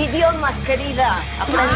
Idiomas, querida. Aprende.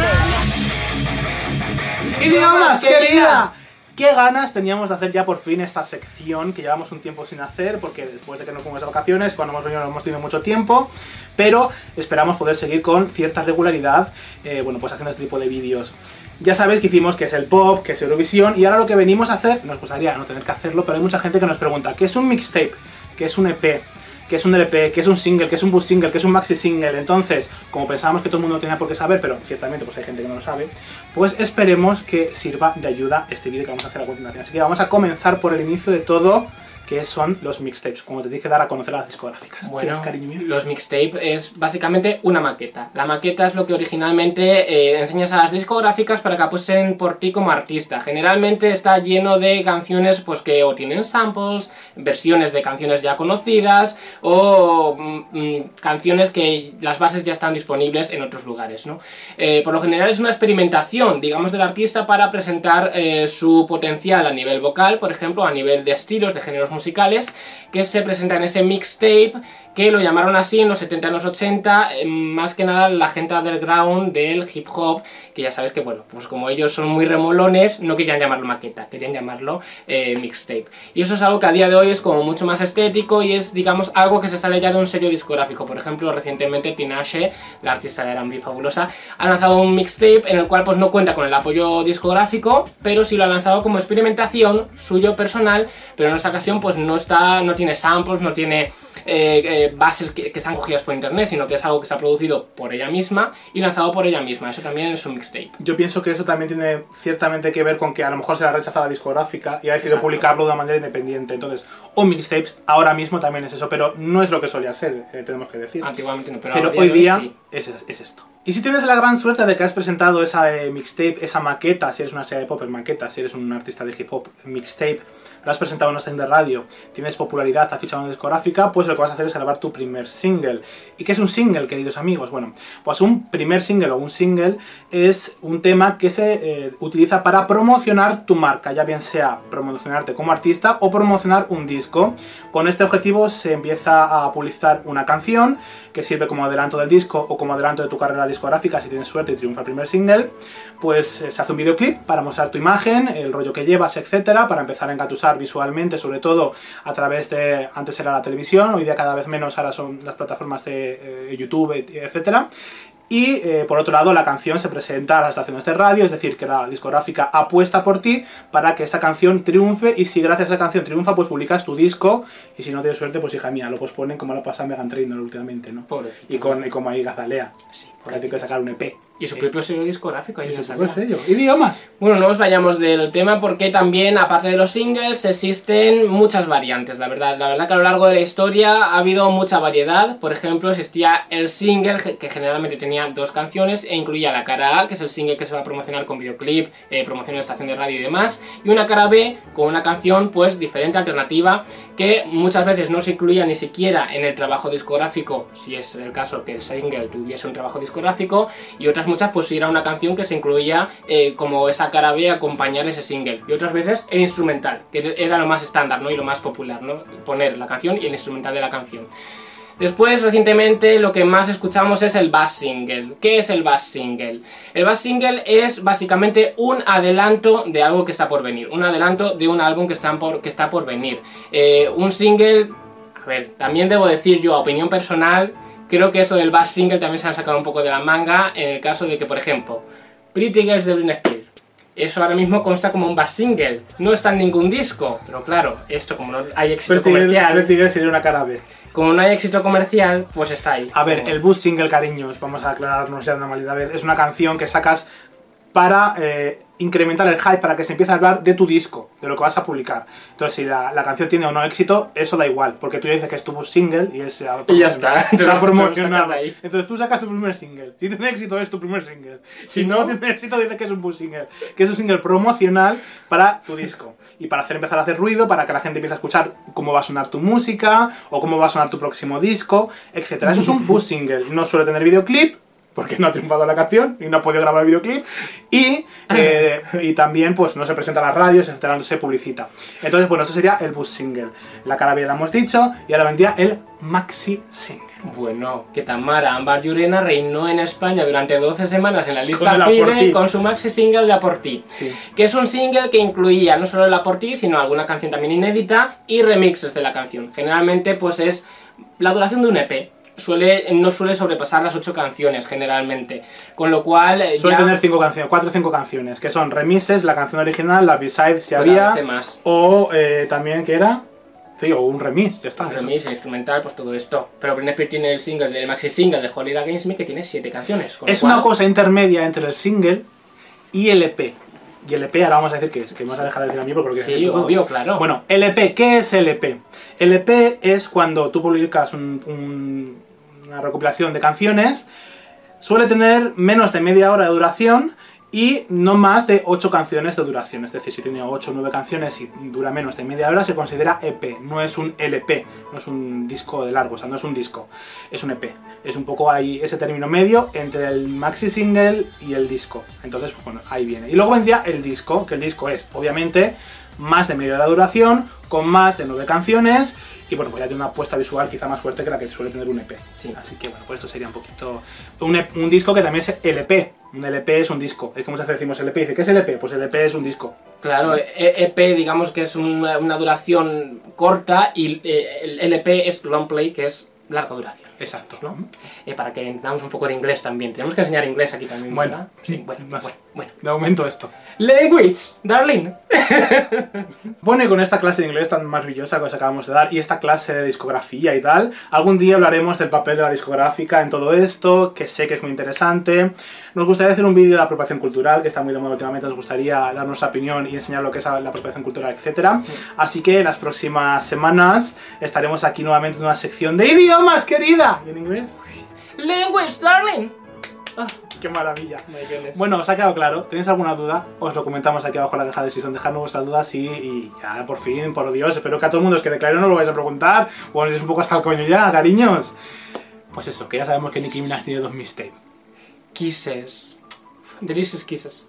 ¡Idiomas, querida! ¿Qué ganas teníamos de hacer ya por fin esta sección que llevamos un tiempo sin hacer? Porque después de que nos fuimos de vacaciones, cuando hemos venido no hemos tenido mucho tiempo, pero esperamos poder seguir con cierta regularidad, eh, bueno, pues haciendo este tipo de vídeos. Ya sabéis que hicimos que es el pop, que es Eurovisión, y ahora lo que venimos a hacer, nos gustaría no tener que hacerlo, pero hay mucha gente que nos pregunta, ¿qué es un mixtape? ¿Qué es un EP? Que es un LP, que es un single, que es un boost single, que es un maxi single. Entonces, como pensábamos que todo el mundo tenía por qué saber, pero ciertamente pues hay gente que no lo sabe, pues esperemos que sirva de ayuda este vídeo que vamos a hacer a continuación. Así que vamos a comenzar por el inicio de todo, que son los mixtapes, como te dije dar a conocer a las discográficas. Bueno, ¿Quieres, cariño los mixtape es básicamente una maqueta. La maqueta es lo que originalmente eh, enseñas a las discográficas para que apuesten por ti como artista. Generalmente está lleno de canciones pues que o tienen samples, versiones de canciones ya conocidas o mm, mm, canciones que las bases ya están disponibles en otros lugares. ¿no? Eh, por lo general es una experimentación, digamos, del artista para presentar eh, su potencial a nivel vocal, por ejemplo, a nivel de estilos, de géneros musicales, que se presenta en ese mixtape que lo llamaron así en los 70 y los 80, eh, más que nada la gente underground del hip hop, que ya sabes que, bueno, pues como ellos son muy remolones, no querían llamarlo maqueta, querían llamarlo eh, mixtape. Y eso es algo que a día de hoy es como mucho más estético y es, digamos, algo que se sale ya de un sello discográfico. Por ejemplo, recientemente Tinashe, la artista de R&B fabulosa, ha lanzado un mixtape en el cual pues no cuenta con el apoyo discográfico, pero sí lo ha lanzado como experimentación suyo personal, pero en esta ocasión pues no está, no tiene samples, no tiene eh, eh, bases que, que están cogidas por internet, sino que es algo que se ha producido por ella misma y lanzado por ella misma. Eso también es un mixtape. Yo pienso que eso también tiene ciertamente que ver con que a lo mejor se la ha rechazado la discográfica y ha decidido Exacto. publicarlo de una manera independiente. Entonces, un mixtape ahora mismo también es eso, pero no es lo que solía ser, eh, tenemos que decir. Antiguamente no, pero, Pero a día hoy día sí. es, es esto. Y si tienes la gran suerte de que has presentado esa eh, mixtape, esa maqueta, si eres una serie de pop, es maqueta, si eres un artista de hip hop, mixtape, lo has presentado en una estación de radio, tienes popularidad, has fichado en una discográfica, pues lo que vas a hacer es grabar tu primer single. ¿Y qué es un single, queridos amigos? Bueno, pues un primer single o un single es un tema que se eh, utiliza para promocionar tu marca, ya bien sea promocionarte como artista o promocionar un disco. Con este objetivo se empieza a publicitar una canción que sirve como adelanto del disco o como adelanto de tu carrera discográfica si tienes suerte y triunfa el primer single. Pues eh, se hace un videoclip para mostrar tu imagen, el rollo que llevas, etcétera, para empezar a engatusar visualmente, sobre todo a través de, antes era la televisión, hoy día cada vez menos, ahora son las plataformas de eh, YouTube, etcétera. Y eh, por otro lado, la canción se presenta a las estaciones de radio, es decir, que la discográfica apuesta por ti para que esa canción triunfe. Y si gracias a esa canción triunfa, pues publicas tu disco. Y si no tienes suerte, pues hija mía, lo posponen como lo pasa Megan Trainor últimamente, ¿no? Pobrecito. Y, con, y como ahí Gazalea. Sí, que tiene que sacar un EP. Y su propio sello discográfico ahí en Salva. sello. Idiomas. Bueno, no nos vayamos del tema porque también, aparte de los singles, existen muchas variantes, la verdad. La verdad que a lo largo de la historia ha habido mucha variedad. Por ejemplo, existía el single, que generalmente tenía dos canciones, e incluía la cara A, que es el single que se va a promocionar con videoclip, eh, promoción de estación de radio y demás, y una cara B con una canción, pues, diferente, alternativa, que muchas veces no se incluía ni siquiera en el trabajo discográfico, si es el caso que el single tuviese un trabajo discográfico, y otras muchas pues sí era una canción que se incluía eh, como esa cara B acompañar ese single, y otras veces el instrumental, que era lo más estándar ¿no? y lo más popular, ¿no? poner la canción y el instrumental de la canción. Después, recientemente, lo que más escuchamos es el bass single. ¿Qué es el bass single? El bass single es básicamente un adelanto de algo que está por venir. Un adelanto de un álbum que está por, que está por venir. Eh, un single... A ver, también debo decir yo, a opinión personal, creo que eso del bass single también se han sacado un poco de la manga en el caso de que, por ejemplo, Pretty Girls de Britney Spears. Eso ahora mismo consta como un bass single. No está en ningún disco. Pero claro, esto como no hay éxito Pretty Girl- comercial... Pretty Girl sería una cara B. Como no hay éxito comercial, pues está ahí. A ver, Como- el boost single, cariños, vamos a aclararnos ya de una maldita vez, es una canción que sacas para eh, incrementar el hype para que se empiece a hablar de tu disco, de lo que vas a publicar. Entonces, si la, la canción tiene o no éxito, eso da igual, porque tú ya dices que es tu single y es Y ya está. Promocionado. sacas de ahí. Entonces tú sacas tu primer single. Si tiene éxito, es tu primer single. Si, Si no, no- tiene éxito, dice que es un bus single. Que es un single promocional para tu disco. Y para hacer empezar a hacer ruido, para que la gente empiece a escuchar cómo va a sonar tu música, o cómo va a sonar tu próximo disco, etc. Eso es un bus single. No suele tener videoclip, porque no ha triunfado la canción y no ha podido grabar el videoclip. Y, eh, y también pues no se presenta a las radios, etcétera, no se publicita. Entonces, bueno, eso sería el bus single. La cara B la hemos dicho, y ahora vendría el maxi single. Bueno, que Tamara Ambar Llurena reinó en España durante 12 semanas en la lista ti. FIDE con su maxi single de A por ti. Sí. Que es un single que incluía no solo el A por ti, sino alguna canción también inédita y remixes de la canción. Generalmente, pues es la duración de un EP. Suele, no suele sobrepasar las 8 canciones, generalmente. Con lo cual. eh, Suele ya- tener cinco canciones, cuatro o cinco canciones, que son remises, la canción original, la B-side si Pero había, más. o eh, también, que era? Sí, o un remix, ya está. Un eso. remix, instrumental, pues todo esto. Pero Britney Spears tiene el single, del maxi single de Holiday Against Me que tiene 7 canciones. con Es cual- una cosa intermedia entre el single y el EP. Y el EP ahora vamos a decir que es, que me vas a dejar de decir a mí porque lo quieres Sí, obvio, claro. Bueno, LP, ¿qué es LP? LP es cuando tú publicas un- un- una recopilación de canciones, suele tener menos de media hora de duración y no más de 8 canciones de duración. Es decir, si tiene 8 o 9 canciones y dura menos de media hora, se considera EP, no es un LP, no es un disco de largo, o sea, no es un disco, es un EP. Es un poco ahí ese término medio entre el maxi single y el disco. Entonces, pues, bueno, ahí viene. Y luego vendría el disco, que el disco es, obviamente, más de media hora de duración, con más de 9 canciones y bueno, pues ya tiene una apuesta visual quizá más fuerte que la que suele tener un EP. Sí. Así que bueno, pues esto sería un poquito. Un, E- un disco que también es LP. Un LP es un disco. Es que muchas veces decimos LP. Dice, ¿qué es LP? Pues LP es un disco. Claro, E- EP digamos que es una, una duración corta y eh, el LP es long play, que es larga duración. Exacto. ¿no? Eh, para que entendamos un poco de inglés también. Tenemos que enseñar inglés aquí también, Bueno, ¿verdad? Sí, bueno, bueno, bueno. De momento esto. Language, darling. Bueno, y con esta clase de inglés tan maravillosa que os acabamos de dar y esta clase de discografía y tal, algún día hablaremos del papel de la discográfica en todo esto, que sé que es muy interesante. Nos gustaría hacer un vídeo de apropiación cultural, que está muy de moda últimamente, nos gustaría dar nuestra opinión y enseñar lo que es la apropiación cultural, etc. Así que en las próximas semanas estaremos aquí nuevamente en una sección de idiomas, querida. ¿Y en inglés? Language, darling. Ah, ¡Qué maravilla! Bueno, ¿os ha quedado claro? ¿Tenéis alguna duda? Os lo comentamos aquí abajo en la caja de descripción. Dejadnos vuestras dudas y, y ya, por fin, por Dios. Espero que a todo el mundo os quede claro no lo vais a preguntar. O es un poco hasta el coño ya, cariños. Pues eso, que ya sabemos que Nicki Minaj tiene dos mixtapes. Kisses. Delicious kisses.